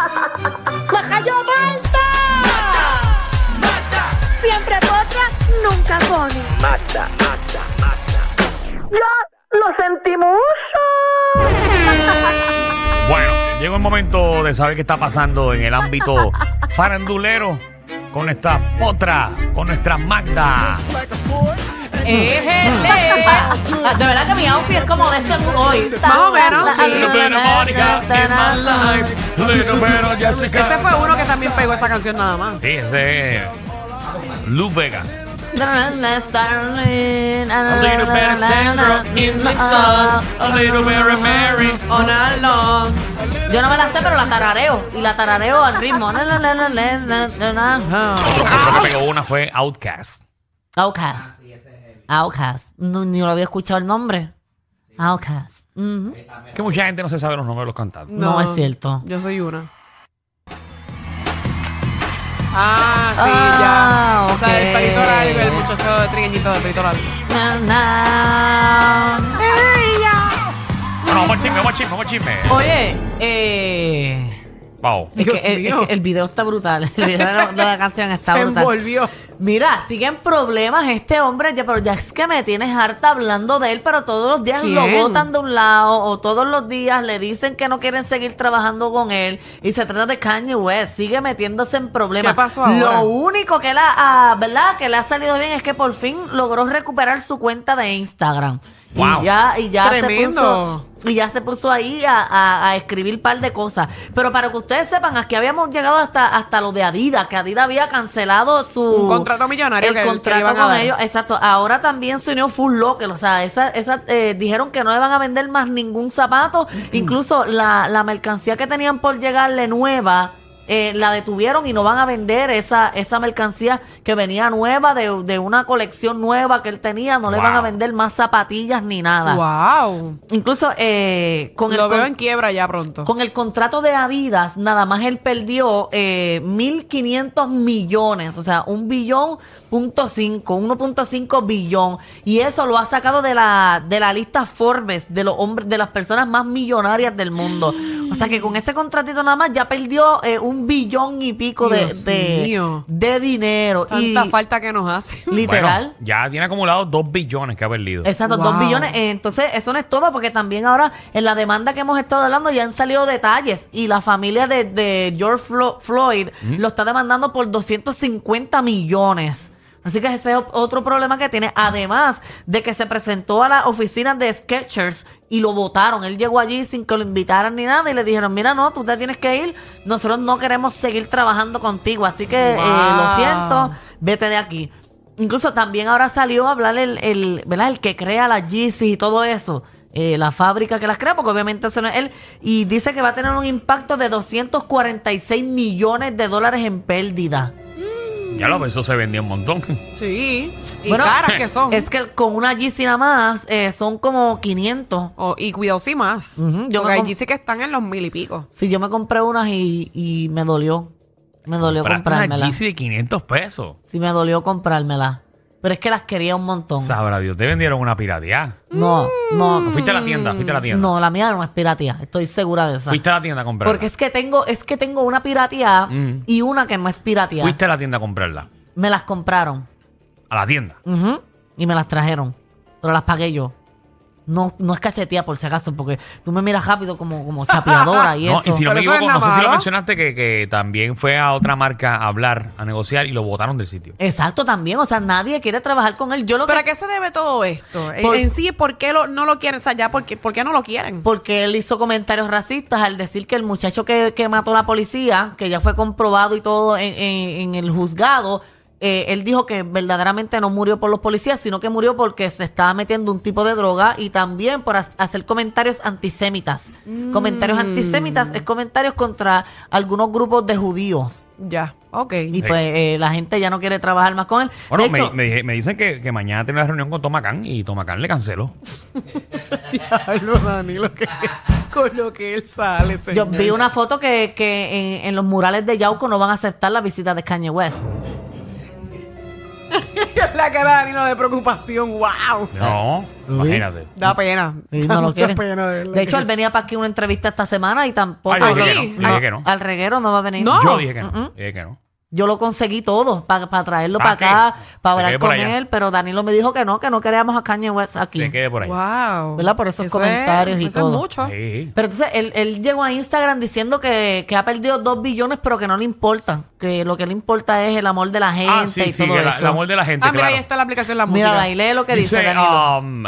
¡Majayo Malta! Siempre potra, nunca pone. ¡Ya lo sentimos! Bueno, llegó el momento de saber qué está pasando en el ámbito farandulero con nuestra potra, con nuestra Magda. De verdad que mi outfit es como de ese hoy. Más o menos, sí. Little bit of Monica in my life, little bit of Jessica. Ese fue uno que también pegó esa canción nada más. Sí, ese es Lou Vega. A little bit of Sandra in my song, a little bit of Mary. On along. Yo no me la sé, pero la tarareo. Y la tarareo al ritmo. Otro que pegó una fue Outcast. Outcast. Outcast. No, ni lo había escuchado el nombre. Outcast. Ujú. Que mucha gente no se sabe los nombres de los cantantes. No, es cierto. Yo soy una. Ah, sí, Ah, ya. ok. La del pelito largo, el muchacho de trigueñito del pelito largo. Na, na. Bueno, vamos al chisme, vamos al chisme, vamos al chisme. Oye, eh. Vamos. Es Dios que, el, mío. es que el video está brutal. El video de la, de la canción está Se brutal. envolvió. Mira, siguen problemas este hombre, ya, pero ya es que me tienes harta hablando de él, pero todos los días lo botan de un lado o todos los días le dicen que no quieren seguir trabajando con él y se trata de Kanye West, sigue metiéndose en problemas. ¿Qué pasó ahora? Lo único que le ha, ah, ¿verdad? que le ha salido bien es que por fin logró recuperar su cuenta de Instagram. Wow. Y ya, y ya se Tremendo. puso y ya se puso ahí a, a- a escribir un par de cosas. Pero para que ustedes sepan, aquí habíamos llegado hasta, hasta lo de Adidas, que Adidas había cancelado su... Un contrato millonario El que- que contrato a con ellos. Exacto. Ahora también se unió Full Locker. O sea, esa, esa, eh, dijeron que no le van a vender más ningún zapato. Incluso la, la mercancía que tenían por llegarle nueva... eh, la detuvieron y no van a vender esa, esa mercancía que venía nueva de, de una colección nueva que él tenía. No le van a vender más zapatillas ni nada. Wow. Incluso eh, con, Lo el, veo con, en quiebra ya pronto. con el contrato de Adidas, nada más él perdió eh, 1.500 millones, o sea, un billón punto cinco, 1.5 billón. Y eso lo ha sacado de la, de la lista Forbes de los hombres, de las personas más millonarias del mundo. O sea que con ese contratito nada más ya perdió eh, un billón y pico de, de, dinero. Tanta y falta que nos hace. literal. Bueno, ya tiene acumulado dos billones que ha perdido. Exacto, Wow. dos billones. Eh, Entonces, eso no es todo, porque también ahora en la demanda que hemos estado hablando ya han salido detalles y la familia de, de George Flo- Floyd lo está demandando por 250 millones. Así que ese es otro problema que tiene. Además de que se presentó a la oficina de Sketchers y lo votaron. Él llegó allí sin que lo invitaran ni nada y le dijeron, mira, no, tú te tienes que ir. Nosotros no queremos seguir trabajando contigo. Así que eh, lo siento, vete de aquí. Incluso también ahora salió a hablar el, el, ¿verdad? el que crea las Yeezys y todo eso. eh, la fábrica que las crea, porque obviamente ese no es él. Y dice que va a tener un impacto de 246 millones de dólares en pérdida. Ya lo eso se vendió un montón. Sí. Y Bueno, caras que son. Es que con una Yeezy nada más eh, son como 500. Oh, y cuidado si más. Ujú, yo Porque me sí que están en los mil y pico. Si yo me compré unas y, y me dolió. Me dolió Compraste una comprármela. Yeezy de 500 pesos. Sí, me dolió comprármela. Pero es que las quería un montón. Sabrá Dios, te vendieron una pirateada. No, no. Fuiste a la tienda, fuiste a la tienda. No, la mía no es piratía. Estoy segura de esa. Fuiste a la tienda a comprarla. Porque es que tengo, es que tengo una piratía Mm. y una que no es piratía. Fuiste a la tienda a comprarla. Me las compraron. A la tienda. Ujú, y me las trajeron. Pero las pagué yo. No, no es cachetía por si acaso, porque tú me miras rápido como, como chapeadora y No, eso. y si no Pero me equivoco, no sé si lo mencionaste que, que también fue a otra marca a hablar, a negociar y lo botaron del sitio. Exacto, también. O sea, nadie quiere trabajar con él. Yo lo ¿Pero que a qué se debe todo esto? En- Por- en sí, ¿por qué lo- no lo quieren? O sea, ya, ¿por qué, por qué no lo quieren? porque él hizo comentarios racistas al decir que el muchacho que, que mató a la policía, que ya fue comprobado y todo en, en- en el juzgado, eh, él dijo que verdaderamente no murió por los policías, sino que murió porque se estaba metiendo un tipo de droga y también por ha- hacer comentarios antisemitas. Comentarios antisemitas es comentarios contra algunos grupos de judíos. Ya, ok. Y Sí. pues eh, la gente ya no quiere trabajar más con él. Bueno, de me, hecho, me dije- me dicen que, que mañana tiene una reunión con Tomacán y Tomacán le canceló. Diablo, Dani, lo que, con lo que él sale, yo señor. vi una foto que, que en, en los murales de Yauco no van a aceptar la visita de Kanye West. la cara de Danilo de preocupación, wow. No, imagínate. Da pena. Sí, Da no lo mucha quieren. pena, de verdad De hecho, él venía para aquí una entrevista esta semana y tampoco. Ay, yo lo- dije que no, yo al- dije que no. Al reguero no va a venir. No. Yo dije que no. Dije que no. Yo lo conseguí todo para traerlo ¿Pa' para acá, para hablar quede por con allá. él, pero Danilo me dijo que no, que no queríamos a Kanye West aquí. Se quede por ahí. Wow. ¿Verdad? Por esos Eso comentarios es, y eso todo. es mucho. Sí. Pero entonces él, él llegó a Instagram diciendo que, que ha perdido dos billones, pero que no le importa. Que lo que le importa es el amor de la gente Ah, sí, y sí, todo el, eso. el amor de la gente, Ah, mira, claro. ahí está la aplicación de la Mira, música. bailé lo que dice, Dice, Danilo. um,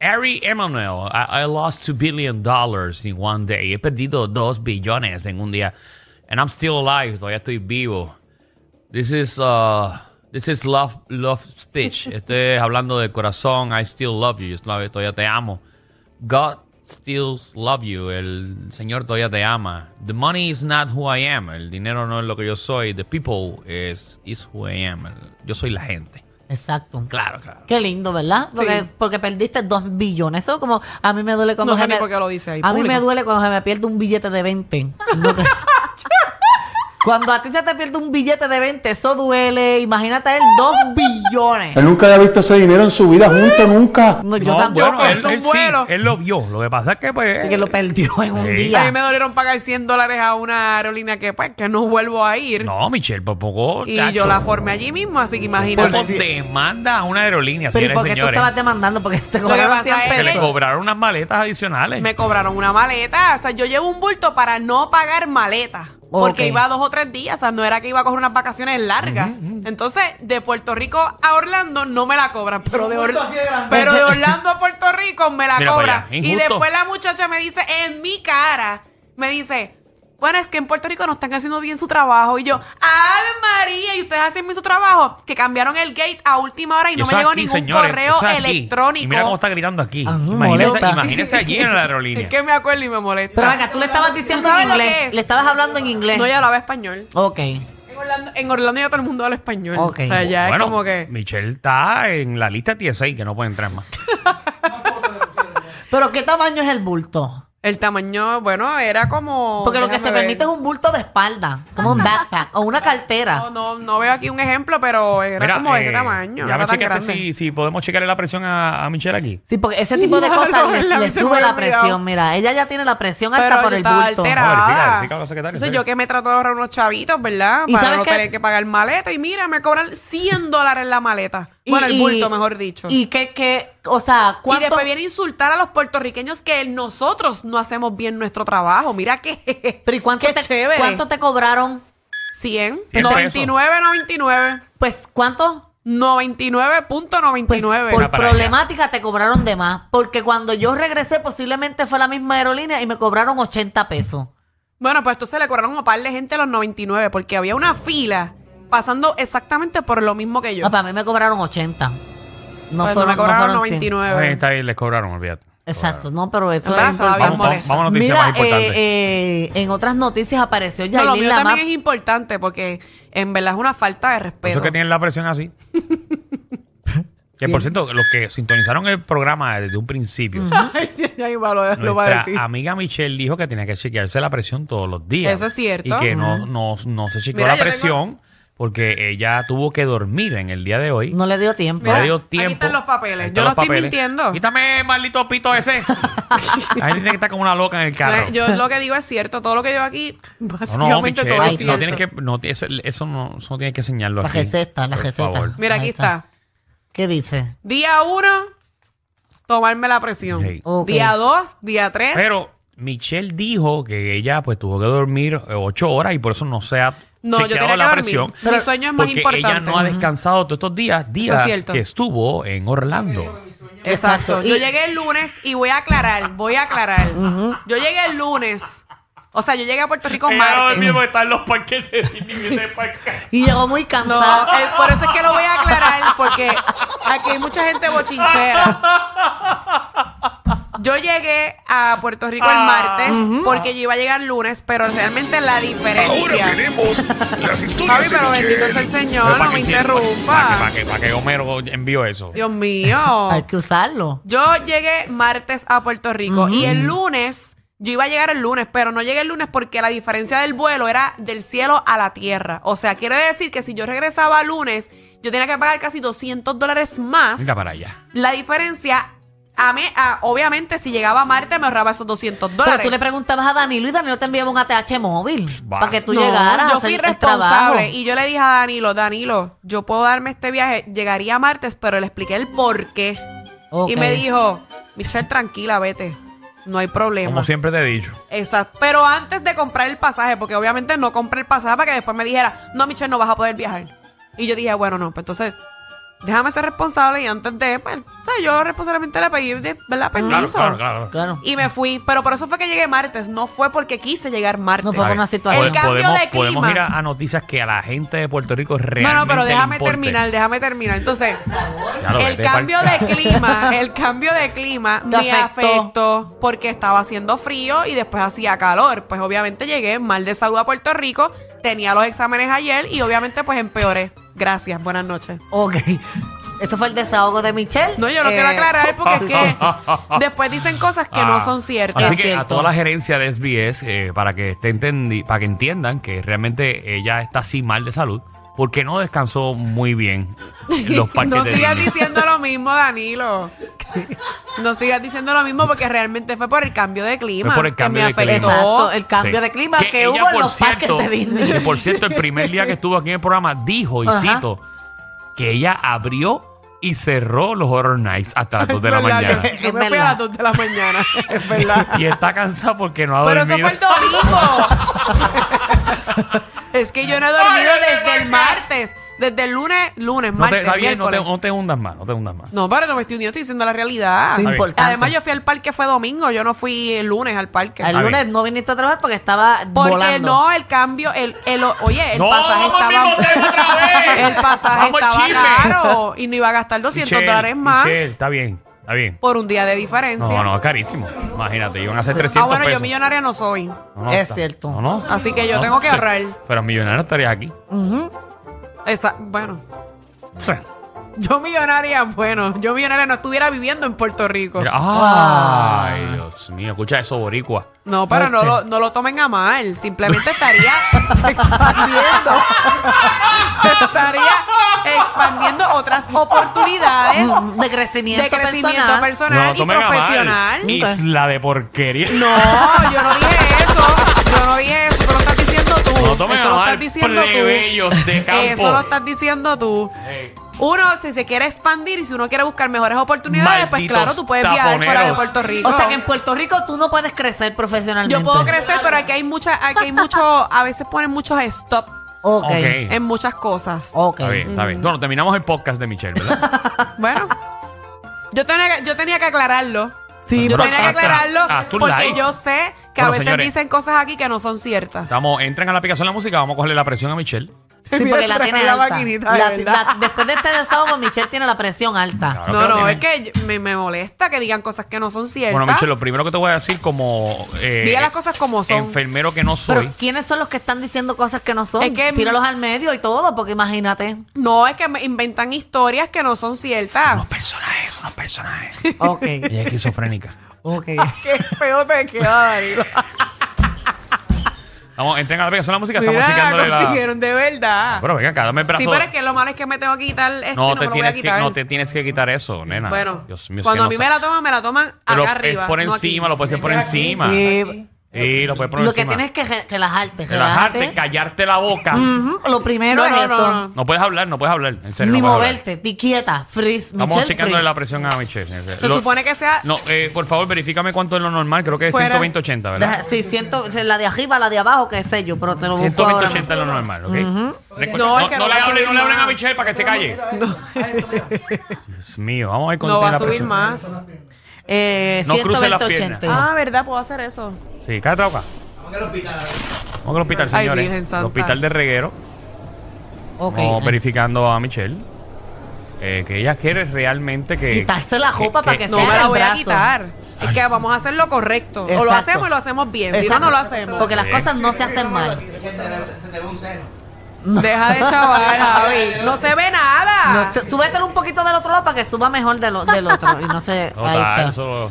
Ari Emanuel, I, I lost 2 billion dollars in one day. He perdido 2 billones en un día. And I'm still alive, todavía estoy vivo. This is, uh, this is love, love speech. Estoy hablando del corazón. I still love you. Yo todavía todavía te amo. God still love you. El Señor todavía te ama. The money is not who I am. El dinero no es lo que yo soy. The people is, is who I am. Yo soy la gente. Exacto. Claro, claro. Qué lindo, ¿verdad? Porque, Sí. porque perdiste dos billones. Eso como a mí me duele cuando No sé se me, por qué lo dice ahí, A mí público. me duele cuando se me pierde un billete de 20. Cuando a ti se te pierde un billete de 20, eso duele. Imagínate él dos billones. Él nunca había visto ese dinero en su vida junto, nunca. No, yo No, tampoco. bueno, él, un él sí, vuelo. él lo vio. Lo que pasa es que, pues. que lo perdió en un Sí. día. A mí me dolieron pagar 100 dólares a una aerolínea que, pues, que no vuelvo a ir. No, Michelle, por poco. y chacho, yo la formé allí mismo, así que Por imagínate. poco demanda a una aerolínea, Pero ¿y señores por y qué tú señores. estabas demandando? Porque te que cobraron pasa 100 es Que le pesos. cobraron unas maletas adicionales. Me cobraron una maleta. O sea, yo llevo un bulto para no pagar maleta. Porque iba dos o tres días. O sea, no era que iba a coger unas vacaciones largas. Entonces, de Puerto Rico a Orlando no me la cobran. Pero de, Or- pero de Orlando a Puerto Rico me la Mira cobran. Y después la muchacha me dice en mi cara, me dice. Bueno, es que en Puerto Rico no están haciendo bien su trabajo. Y yo, ¡Ave María! ¿Y ustedes hacen bien su trabajo? Que cambiaron el gate a última hora y no me llegó aquí, ningún señores, correo electrónico. Y mira cómo está gritando aquí. Ah, imagínese, allí en la aerolínea. Es que me acuerdo y me molesta. Pero venga, tú le estabas diciendo ¿Tú sabes en inglés. es? Le estabas hablando en inglés. No, ya hablaba español. Ok. En Orlando, en Orlando ya todo el mundo habla español. Ok. O sea, ya Bueno, es como que... Michelle está en la lista TSA que no puede entrar más. Pero ¿qué tamaño es el bulto? El tamaño, bueno, era como... Porque lo que se ver. permite es un bulto de espalda, como un backpack o una No, cartera. no, no veo aquí un ejemplo, pero era Mira, como de eh, ese tamaño. No Ya era me tan chequeaste grande. si, si podemos checarle la presión a, a Michelle aquí. Sí, porque ese tipo de cosas no, le, ¿verdad? le Se me sube había la olvidado. presión. Mira, ella ya tiene la presión alta Pero por yo el estaba bulto. alterada. No, verifica, verifica a la secretaria, Entonces yo que me trato de ahorrar unos chavitos, ¿verdad? ¿Y Para sabes no qué? tener que pagar maleta. Y mira, me cobran 100 dólares la maleta. Y- bueno, el y- bulto, mejor dicho. Y que, que, o sea, Y ¿cuánto? después viene a insultar a los puertorriqueños que nosotros no hacemos bien nuestro trabajo. Mira que... pero ¿y cuánto qué te, chévere. cuánto te cobraron? 100. 100 99, 99. Pues, ¿cuánto? 99.99. Pues por problemática te cobraron de más. Porque cuando yo regresé, posiblemente fue la misma aerolínea y me cobraron 80 pesos. Bueno, pues entonces le cobraron a un par de gente los 99 porque había una fila pasando exactamente por lo mismo que yo. Ah, para mí me cobraron 80. No Pues fueron, me cobraron no fueron 100. 99. Ahí está ahí, les cobraron, olvídate. Exacto, no, pero eso En verdad, es estaba bien importante. Vamos, molesto. vamos a noticias Mira, más importantes. eh, eh, en otras noticias apareció No, lo Yailin mío también es importante porque en verdad es una falta de Por eso respeto. es que tienen la presión así. que por cierto, los que sintonizaron el programa desde un principio, Ay, ya iba, lo, lo va a nuestra decir. amiga Michelle dijo que tenía que chequearse la presión todos los días. Eso es cierto. Y que no, no, no se chequeó Mira, la yo tengo- presión porque ella tuvo que dormir en el día de hoy. No le dio tiempo. No Mira, le dio aquí tiempo. están los papeles. Yo no los estoy mintiendo. Quítame, maldito pito ese. Ahí tiene que estar como una loca en el carro. Yo lo que digo es cierto. Todo lo que digo aquí, No, no, básicamente Michelle, todo es no tienes que, no, eso, eso no, eso no tienes que enseñarlo La aquí. receta, la Por receta. favor. Mira, Ahí aquí está. está. ¿Qué dice? Día uno, tomarme la presión. Día dos, día tres. Pero Michelle dijo que ella pues tuvo que dormir ocho horas y por eso no se ha No, yo tenía que la dormir. presión. Mi sueño es más porque importante. ella no ha descansado todos estos días, días cierto. que estuvo en Orlando. Exacto. Yo llegué el lunes y voy a aclarar, voy a aclarar. Yo llegué el lunes. O sea, yo llegué a Puerto Rico martes. están los parques de Disney de parque. Y llegó muy No, cansada. eh, por eso es que lo voy a aclarar, porque aquí hay mucha gente bochinchera. Yo llegué a Puerto Rico el martes porque yo iba a llegar lunes, pero realmente la diferencia. tenemos las historias Javi, pero bendito sea el Señor, no me interrumpa. ¿Para qué, para qué Homero envió eso? Dios mío. Hay que usarlo. Yo llegué martes a Puerto Rico y el lunes Yo iba a llegar el lunes, pero no llegué el lunes porque la diferencia del vuelo era del cielo a la tierra. O sea, quiere decir que si yo regresaba lunes, yo tenía que pagar casi 200 dólares más. Mira para allá. La diferencia, a mí, a- obviamente, si llegaba martes me ahorraba esos 200 Pero dólares. tú le preguntabas a Danilo y Danilo te enviaba un ATH móvil Vas. para que tú No, llegaras yo a fui hacer trabajo. responsable y yo le dije a Danilo, Danilo, yo puedo darme este viaje, llegaría martes, pero le expliqué el por qué. Y me dijo, Michelle, tranquila, vete. No hay problema. Como siempre te he dicho. Exacto. Pero antes de comprar el pasaje, porque obviamente no compré el pasaje para que después me dijera, no, Michelle, no vas a poder viajar. Y yo dije, bueno, no, pues entonces, déjame ser responsable y antes de, pues, o sea, yo responsablemente le pedí, de- ¿verdad? Permiso. claro, claro. Claro. Y me fui. Pero por eso fue que llegué martes. No fue porque quise llegar martes. No fue por una situación. El cambio podemos, de clima. Podemos ir a, a noticias que a la gente de Puerto Rico realmente No, no, pero déjame importe. terminar, déjame terminar. Entonces, el cambio de clima, el cambio de clima me afectó. afectó porque estaba haciendo frío y después hacía calor. Pues obviamente llegué mal de salud a Puerto Rico, tenía los exámenes ayer y obviamente pues empeoré. Gracias, buenas noches. Ok. Eso fue el desahogo de Michelle. No, yo lo Eh, quiero aclarar porque es que después dicen cosas que no Ah, son ciertas. Así que a toda la gerencia de SBS, eh, para que esté entendi- para que entiendan que realmente ella está así mal de salud, porque no descansó muy bien en los parques No de sigas diciendo lo mismo, Danilo. No sigas diciendo lo mismo porque realmente fue por el cambio de clima. Fue por el que cambio me de clima. afectó. Exacto, el cambio Sí. de clima que, ella, hubo en por los parques de Disney. que, por cierto, el primer día que estuvo aquí en el programa dijo, y Ajá. cito, que ella abrió y cerró los Horror Nights hasta las 2 de la mañana. Yo, Es me fui a verdad. las 2 de la mañana. Es verdad. Y está cansada porque no ha Pero eso dormido. fue el domingo. es que yo no he dormido desde el martes. Desde el lunes, lunes, no te, martes, está bien, no te, no te hundas más, no te hundas más. No, pero no me estoy hundiendo, estoy diciendo la realidad. Sí, importante. Además, yo fui al parque, fue domingo. Yo no fui el lunes al parque. El Está lunes bien. no viniste a trabajar porque estaba Porque volando. no, el cambio, el, el, oye, el No, pasaje vamos al mismo tema estaba. otra vez. El pasaje Vamos al estaba chisme. caro y no iba a gastar 200 Michelle, dólares más Michelle, está bien, está bien. por un día de diferencia. No, no, es carísimo. Imagínate, iban a ser 300 ah, bueno, yo pesos. millonaria no soy. No, no, Es está- cierto. No, no. Así que yo No, tengo que sí. ahorrar. Pero millonario estarías aquí. Esa, bueno, yo millonaria, bueno, yo millonaria no estuviera viviendo en Puerto Rico. mira, ay, Dios mío, escucha eso, boricua. No, pero no lo, no lo tomen a mal. Simplemente estaría expandiendo. estaría expandiendo otras oportunidades Mm, de crecimiento, de crecimiento personal. personal, No y profesional. Isla de porquería. No, yo no dije eso. Yo no dije eso. Tú. No eso lo estás diciendo plebeyos de tú. campo. Eso lo estás diciendo tú. Uno, si se quiere expandir y si uno quiere buscar mejores oportunidades, pues claro, tú puedes viajar fuera de. Puerto Rico. O sea que en Puerto Rico tú no puedes crecer profesionalmente. Yo puedo crecer, pero aquí hay mucha, aquí hay mucho, a veces ponen muchos stop Ok. Ok. en muchas cosas. Ok. Está bien, está bien. Bueno, terminamos el podcast de Michelle, ¿verdad? Bueno, yo tenía, yo tenía que aclararlo. Sí, hasta- aclararlo haz tu porque like. yo sé que a Bueno, veces señores. dicen cosas aquí que no son ciertas. Vamos, entren a la aplicación de la música, vamos a cogerle la presión a Michelle. Sí, porque la tiene la alta. La- la- después de este desahogo, Michelle tiene la presión alta. Claro No, no, tiene. es que yo- me, me molesta que digan cosas que no son ciertas. Bueno, Michelle, lo primero que te voy a decir como... Eh, Diga las cosas como son. Enfermero que no soy. Pero ¿quiénes son los que están diciendo cosas que no son? Es que- Tíralos al medio y todo, porque imagínate. No, es que me inventan historias que no son ciertas. Unos personajes, personajes. Ok. Ella es esquizofrénica. ok. Qué feo te queda, Danilo. Vamos, entren a la aplicación de la música, estamos Mira, chequeándole la... consiguieron de verdad. Pero venga, acá, dame el brazo. Sí, pero es que lo malo es que me tengo que quitar esto y no, no te me lo voy a tienes que, quitar. no te tienes que quitar eso, nena. Bueno, Dios mío, cuando a mí no me la toman, me la toman Pero acá arriba. es por no aquí. encima, lo puedes hacer por encima. Sí. Sí, lo puedes poner Lo que encima. tienes que re- relajarte, Relajarte, relajarte. callarte la boca. Ujú, Lo primero No, es no, eso. no, no. No puedes hablar, no puedes hablar. En serio, Ni no puedes hablar. moverte, ti quieta, freeze. Estamos Michelle checándole freeze. la presión a Michelle. Se Lo- supone que sea... No, eh, por favor, verifícame cuánto es lo normal. Creo que es Fuera. 120-80, ¿verdad? Deja- Sí, siento, la de arriba, la de abajo, qué sé yo, pero te lo busco ahora 120-80 es lo normal, ¿ok? Recuerda- No, es que no le va a hablen, subir no le hablen a más. Michelle para que se calle. Dios mío, vamos a ver cuánto No va a la subir presión. más. Eh, No cruce las 120, 80. Ah, ¿verdad? Puedo hacer eso. Sí, cállate la boca. Vamos al hospital. Vamos al hospital, Ay, señores. Virgen Santa. El hospital de Reguero. Ok. Vamos verificando a Michelle. eh, que ella quiere realmente que... Quitarse la ropa para que No sea me la el voy a brazo. quitar. Es que vamos a hacer lo correcto. O lo Exacto. hacemos y lo hacemos bien. Si no, no lo hacemos. Porque las cosas no se hacen mal. Deja de chaval, Javi. No se ve nada. No, súbetelo un poquito del otro lado para que suba mejor de lo- del otro. Y no se. ahí Total, está. eso...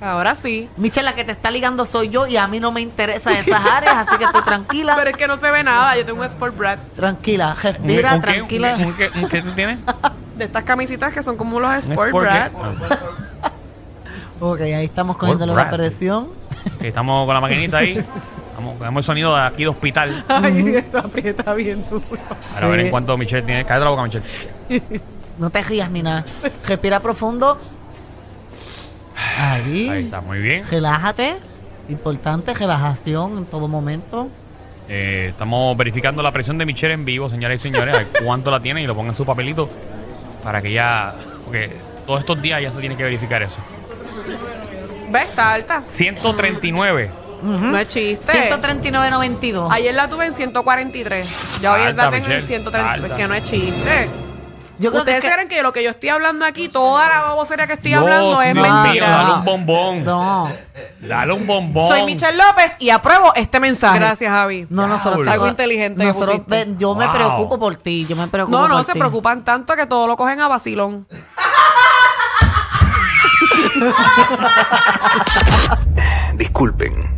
Ahora sí. Michelle, la que te está ligando soy yo y a mí no me interesa esas áreas, así que estoy tranquila. Pero es que no se ve nada. Yo tengo un Sport Brat Tranquila, ¿Un- respira, un tranquila. ¿Un, qué- qué tú tienes? de estas camisitas que son como los ¿Un Sport sport qué? Ah, Ok, ahí estamos Sport cogiéndole la presión. estamos con la maquinita ahí. El sonido de aquí de hospital. Ay, eso aprieta bien duro. Para ver Sí. en cuánto Michelle tiene. Cállate la boca, Michelle. No te rías ni nada. Respira profundo. Ahí. Ahí está, muy bien. Relájate. Importante, relajación en todo momento. Eh, estamos verificando la presión de Michelle en vivo, señoras y señores, a ver cuánto la tiene y lo pongan en su papelito para que ya. Porque todos estos días ya se tiene que verificar eso. ¿Ves? Está alta. 139. No es chiste. 139.92. Ayer la tuve en 143. Ya hoy Alta, la tengo en Michelle, 130. alta. Es que no es chiste. Yo creo que, ¿Ustedes es que- creen que lo que yo estoy hablando aquí, toda la babosería que estoy Dios hablando es mío, mentira? Dale un bombón. No, Dale un bombón. Soy Michelle López y apruebo este mensaje. Gracias, Javi. no, nosotros. Algo inteligente que Nosotros, pusiste. ve- yo me Wow. preocupo por ti. Yo me preocupo No, no, por se ti. preocupan tanto que todo lo cogen a vacilón. Disculpen,